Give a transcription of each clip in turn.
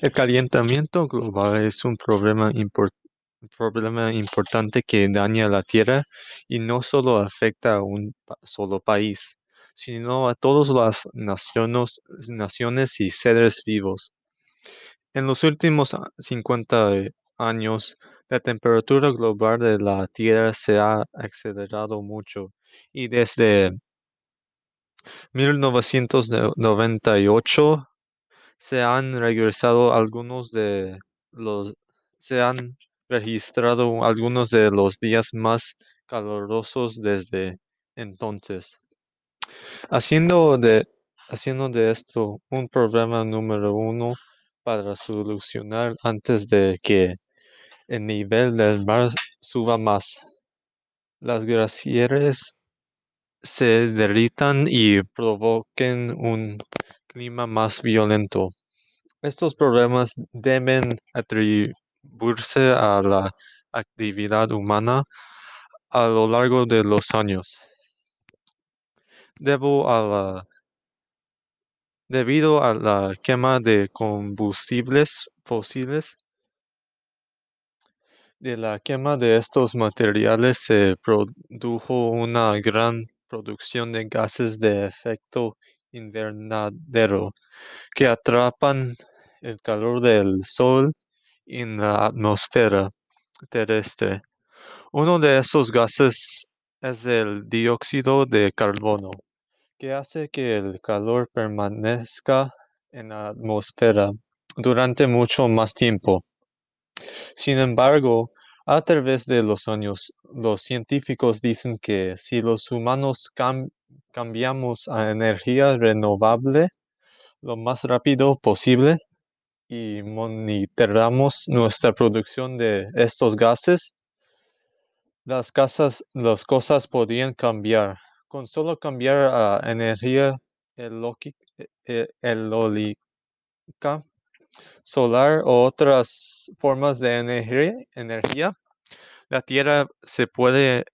El calentamiento global es un problema, importante que daña la Tierra y no solo afecta a un solo país, sino a todas las naciones, naciones y seres vivos. En los últimos 50 años, la temperatura global de la Tierra se ha acelerado mucho y desde 1998 se han regresado algunos de los se han registrado algunos de los días más calurosos desde entonces. Haciendo de, haciendo de esto un problema número uno para solucionar antes de que el nivel del mar suba más. Las glaciares se derritan y provoquen un clima más violento. Estos problemas deben atribuirse a la actividad humana a lo largo de los años. Debo a la, debido a la quema de combustibles fósiles, de la quema de estos materiales se produjo una gran producción de gases de efecto invernadero que atrapan el calor del sol en la atmósfera terrestre. Uno de esos gases es el dióxido de carbono, que hace que el calor permanezca en la atmósfera durante mucho más tiempo. Sin embargo, a través de los años, los científicos dicen que si los humanos cambiamos a energía renovable lo más rápido posible y monitoreamos nuestra producción de estos gases, las, casas, las cosas podrían cambiar. Con solo cambiar a energía e, eólica, solar o otras formas de energía, la Tierra se puede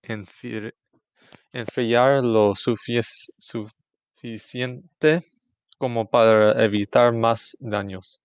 enfriar lo suficiente como para evitar más daños.